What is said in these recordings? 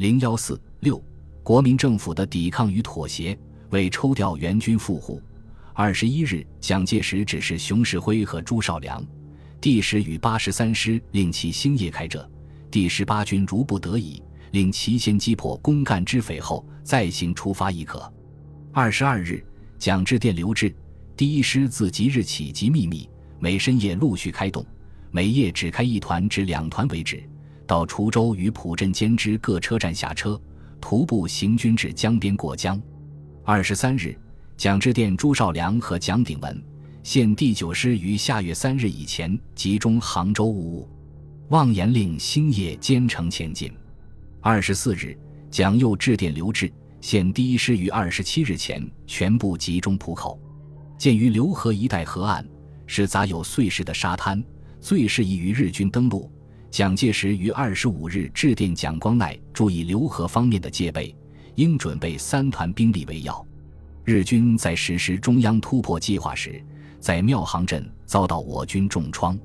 零幺四六，国民政府的抵抗与妥协，为抽调援军赴沪。二十一日，蒋介石指示熊式辉和朱绍良，第十与八十三师令其星夜开辙，第十八军如不得已，令其先击破公干之匪后，再行出发亦可。二十二日，蒋致电刘志，第一师自即日起即秘密，每深夜陆续开动，每夜只开一团至两团为止，到滁州与浦镇间之各车站下车，徒步行军至江边过江。二十三日。蒋致电朱绍良和蒋鼎文，现第九师于下月三日以前集中杭州务务，望言令星夜兼程前进。二十四日，蒋又致电刘志，现第一师于二十七日前全部集中浦口。鉴于浏河一带河岸是杂有碎石的沙滩，最适宜于日军登陆。蒋介石于二十五日致电蒋光鼐，注意浏河方面的戒备，应准备三团兵力为要。日军在实施中央突破计划时，在庙行镇遭到我军重创。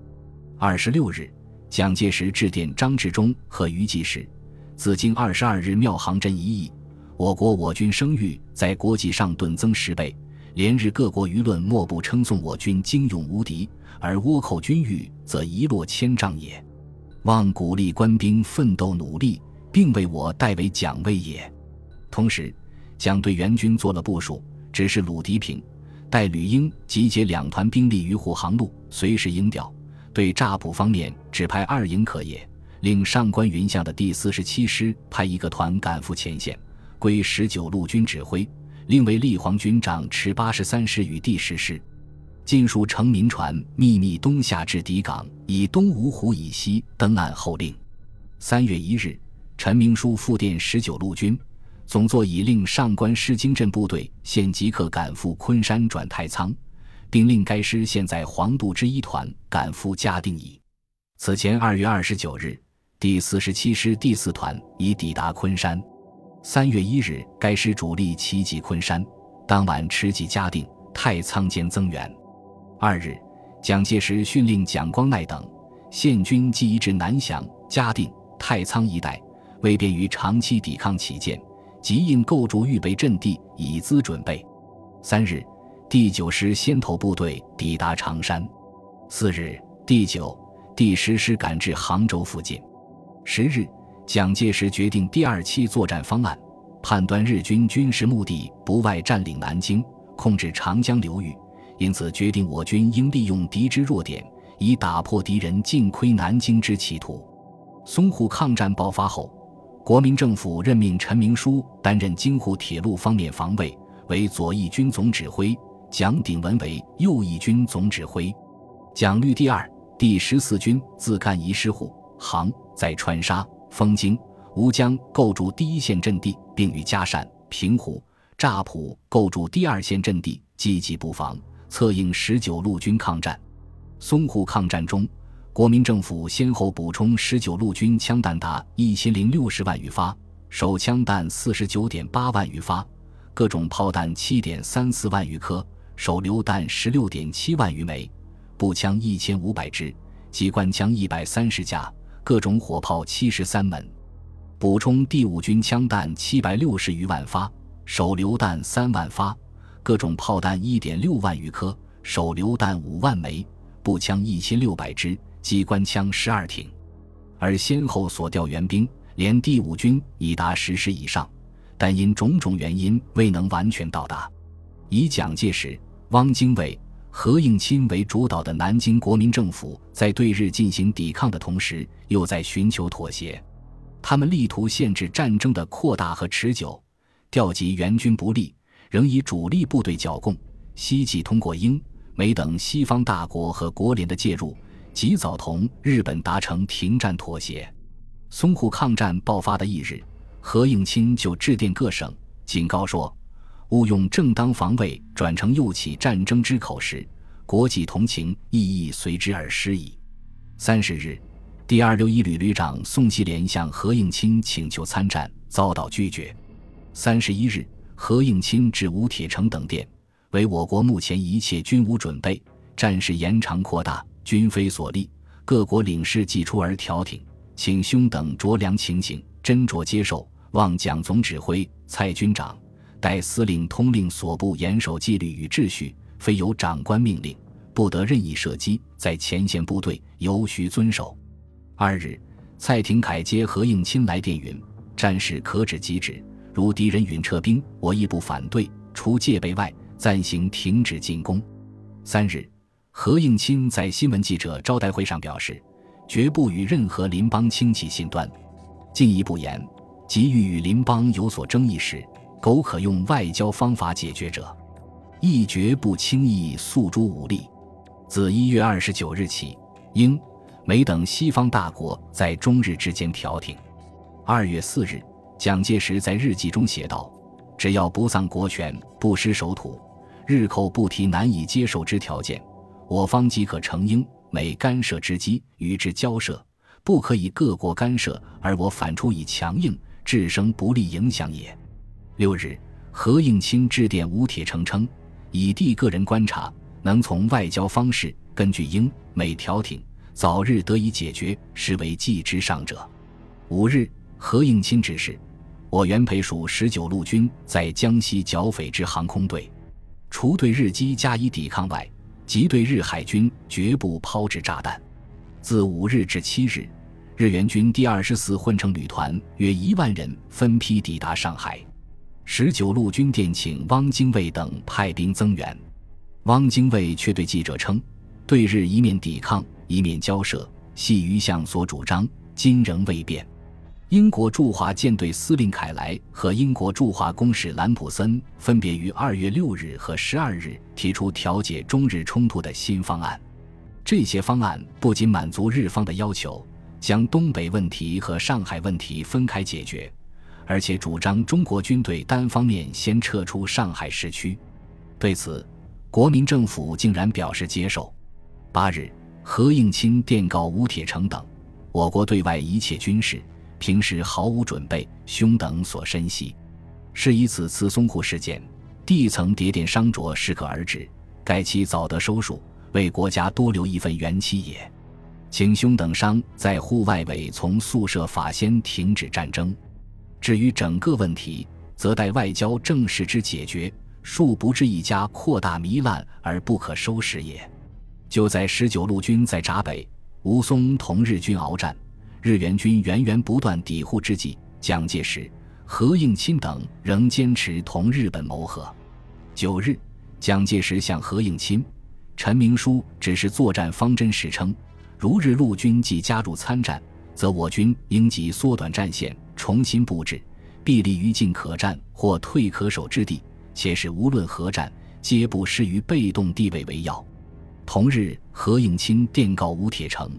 二十六日，蒋介石致电张治中和余济时，自经二十二日庙行镇一役，我国我军声誉在国际上顿增十倍，连日各国舆论莫不称颂我军精勇无敌，而倭寇军誉则一落千丈也。望鼓励官兵奋斗努力，并为我代为奖慰也。同时。将对援军做了部署，指示鲁涤平、戴吕英集结两团兵力于沪航路，随时应调。对乍浦方面只派二营可也，令上官云相的第四十七师派一个团赶赴前线，归十九路军指挥。另为立煌军长持八十三师与第十师，尽数乘民船秘密东下至底港，以东芜湖以西登岸候令。三月一日，陈明书复电十九路军。总座已令上官师经镇部队现即刻赶赴昆山转太仓，并令该师现在黄渡之一团赶赴嘉定矣。此前二月二十九日，第四十七师第四团已抵达昆山。三月一日，该师主力齐集昆山，当晚吃集嘉定、太仓间增援。二日，蒋介石训令蒋光鼐等，现军即移至南翔、嘉定、太仓一带，为便于长期抵抗起见。即应构筑预备阵地，以资准备。三日，第九师先头部队抵达长山。四日，第九、第十师赶至杭州附近。十日，蒋介石决定第二期作战方案，判断日军军事目的不外占领南京、控制长江流域，因此决定我军应利用敌之弱点，以打破敌人进窥南京之企图。淞沪抗战爆发后。国民政府任命陈明书担任京沪铁路方面防卫，为左翼军总指挥；蒋鼎文为右翼军总指挥。蒋律第二、第十四军自赣移师沪、杭，在川沙、丰京、吴江构筑第一线阵地，并与嘉善、平湖、乍浦构筑第二线阵地，积极布防，策应十九路军抗战。淞沪抗战中。国民政府先后补充十九路军枪弹达一千零六十万余发，手枪弹四十九点八万余发，各种炮弹七点三四万余颗，手榴弹十六点七万余枚，步枪一千五百支，机关枪一百三十架，各种火炮七十三门。补充第五军枪弹七百六十余万发，手榴弹三万发，各种炮弹一点六万余颗，手榴弹五万枚，步枪一千六百支。机关枪十二挺，而先后所调援兵连第五军已达十师以上，但因种种原因未能完全到达。以蒋介石、汪精卫、何应钦为主导的南京国民政府，在对日进行抵抗的同时，又在寻求妥协。他们力图限制战争的扩大和持久，调集援军不利，仍以主力部队剿共，希冀通过英美等西方大国和国联的介入。及早同日本达成停战妥协。淞沪抗战爆发的一日，何应钦就致电各省，警告说：“勿用正当防卫转成诱起战争之口时，国际同情意义随之而失矣。”三十日，第二六一旅旅长宋希濂向何应钦请求参战，遭到拒绝。三十一日，何应钦致吴铁城等电，为我国目前一切军务准备，战事延长扩大。军非所立，各国领事既出而调停，请兄等酌量情形，斟酌接受，望蒋总指挥，蔡军长代司令通令所部严守纪律与秩序，非由长官命令，不得任意射击。在前线部队尤须遵守。二日，蔡廷锴接何应钦来电云：战事可止即止，如敌人允撤兵，我亦不反对。除戒备外，暂行停止进攻。三日，何应钦在新闻记者招待会上表示，绝不与任何邻邦轻启信端。进一步言，即欲与邻邦有所争议时，苟可用外交方法解决者，亦绝不轻易诉诸武力。自一月二十九日起，英、美等西方大国在中日之间调停。二月四日，蒋介石在日记中写道。只要不丧国权，不失守土，日寇不提难以接受之条件，我方即可乘英美干涉之机与之交涉，不可以各国干涉而我反出以强硬，致生不利影响也。六日，何应钦致电吴铁城称，以地个人观察，能从外交方式根据英美调停，早日得以解决，实为计之上者。五日，何应钦指示。我原配属十九路军在江西剿匪之航空队，除对日机加以抵抗外，即对日海军绝不抛掷炸弹。自五日至七日，日援军第二十四混成旅团约一万人分批抵达上海。十九路军电请汪精卫等派兵增援，汪精卫却对记者称：“对日一面抵抗，一面交涉，系余相所主张，今仍未变。”英国驻华舰队司令凯莱和英国驻华公使兰普森分别于二月六日和十二日提出调解中日冲突的新方案。这些方案不仅满足日方的要求，将东北问题和上海问题分开解决，而且主张中国军队单方面先撤出上海市区。对此，国民政府竟然表示接受。八日，何应钦电告吴铁城等：“我国对外一切军事。”平时毫无准备，兄等所深悉，是以此次淞沪事件，地层叠点伤着适可而止，该期早得收束，为国家多留一份元气也。请兄等商在沪外围从宿舍法先停止战争，至于整个问题，则待外交正式之解决，恕不至一家扩大糜烂而不可收拾也。就在十九路军在闸北、吴淞同日军鏖战。日援军源源不断抵沪之际，蒋介石、何应钦等仍坚持同日本谋和。九日，蒋介石向何应钦、陈明书指示作战方针时称：如日陆军即加入参战，则我军应即缩短战线，重新布置，必立于进可战或退可守之地，且是无论何战，皆不失于被动地位为要。同日，何应钦电告吴铁城：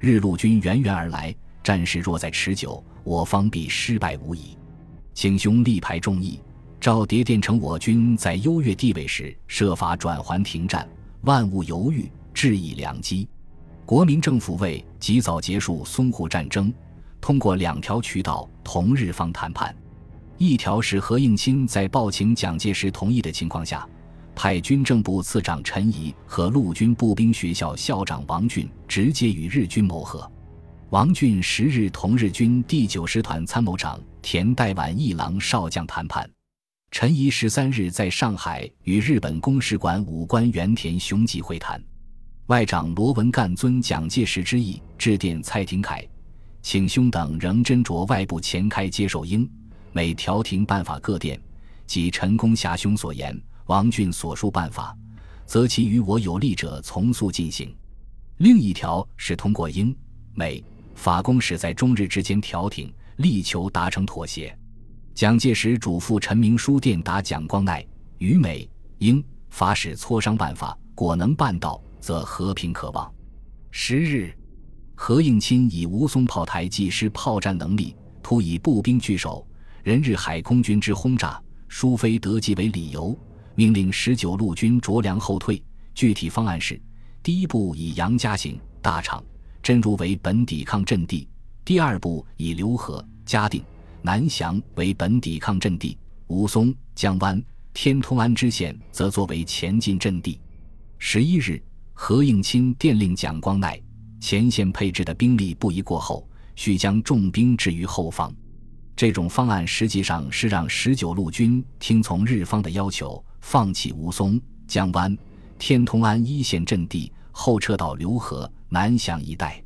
日陆军源源而来。战事若再持久，我方必失败无疑。请兄力排众议，照谍电称我军在优越地位时，设法转还停战，万物犹豫，致以良机。国民政府为及早结束淞沪战争，通过两条渠道同日方谈判：一条是何应钦在报请蒋介石同意的情况下，派军政部次长陈仪和陆军步兵学校校长王俊直接与日军谋和。王俊十日同日军第九师团参谋长田代晚一郎少将谈判，陈仪十三日在上海与日本公使馆武官原田雄吉会谈。外长罗文干遵蒋介石之意，致电蔡廷锴，请兄等仍斟酌外部前开接受英美调停办法各电，即陈公侠兄所言，王俊所述办法，则其与我有利者从速进行。另一条是通过英美。法公使在中日之间调停，力求达成妥协。蒋介石嘱咐陈明书电达蒋光鼐，于美、英、法使磋商办法，果能办到，则和平可望。十日，何应钦以吴淞炮台既失炮战能力，突以步兵据守，人日海空军之轰炸，殊非得计为理由，命令十九路军着粮后退。具体方案是：第一步以杨家行、大厂。真如为本抵抗阵地，第二步以刘河、嘉定、南翔为本抵抗阵地，吴淞、江湾、天通安支线则作为前进阵地。十一日，何应钦电令蒋光鼐，前线配置的兵力不宜过后，需将重兵置于后方。这种方案实际上是让十九路军听从日方的要求，放弃吴淞、江湾、天通安一线阵地，后撤到浏河、南翔一带。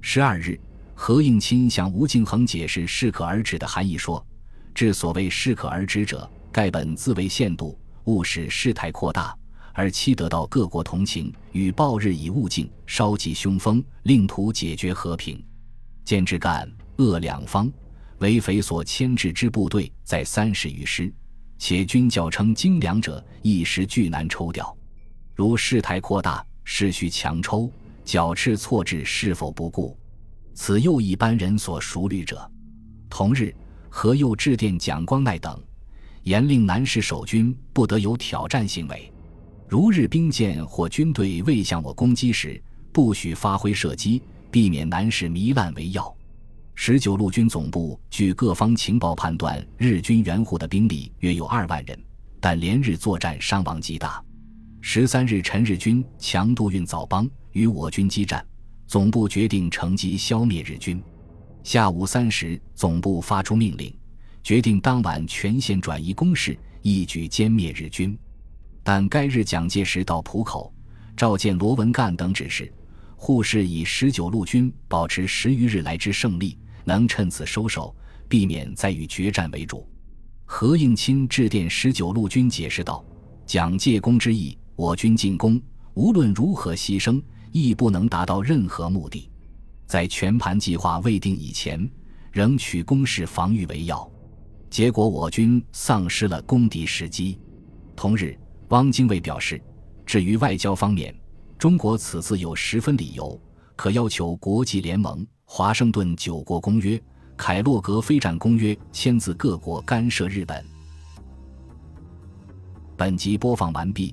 十二日，何应钦向吴敬恒解释“适可而止”的含义，说：“至所谓适可而止者，盖本自为限度，勿使事态扩大，而期得到各国同情，与暴日以勿境，稍济凶风，令图解决和平。见之干鄂两方。”为匪所牵制之部队在三十余师，且军教称精良者一时俱难抽调。如事态扩大，势需强抽，矫斥错置是否不顾？此又一般人所熟虑者。同日，何又致电蒋光鼐等，严令南市守军不得有挑战行为。如日兵舰或军队未向我攻击时，不许发挥射击，避免南市糜烂为要。十九路军总部据各方情报判断，日军援护的兵力约有二万人，但连日作战伤亡极大。十三日，陈日军强渡运枣帮，与我军激战，总部决定乘机消灭日军。下午三时，总部发出命令，决定当晚全线转移攻势，一举歼灭日军。但该日蒋介石到浦口，召见罗文干等指示，护士以十九路军保持十余日来之胜利。能趁此收手，避免再与决战为主。何应钦致电十九路军解释道：“蒋介公之意，我军进攻无论如何牺牲，亦不能达到任何目的。在全盘计划未定以前，仍取攻势防御为要。结果我军丧失了攻敌时机。”同日，汪精卫表示：“至于外交方面，中国此次有十分理由，可要求国际联盟。”华盛顿九国公约、凯洛格非战公约签字各国干涉日本。本集播放完毕，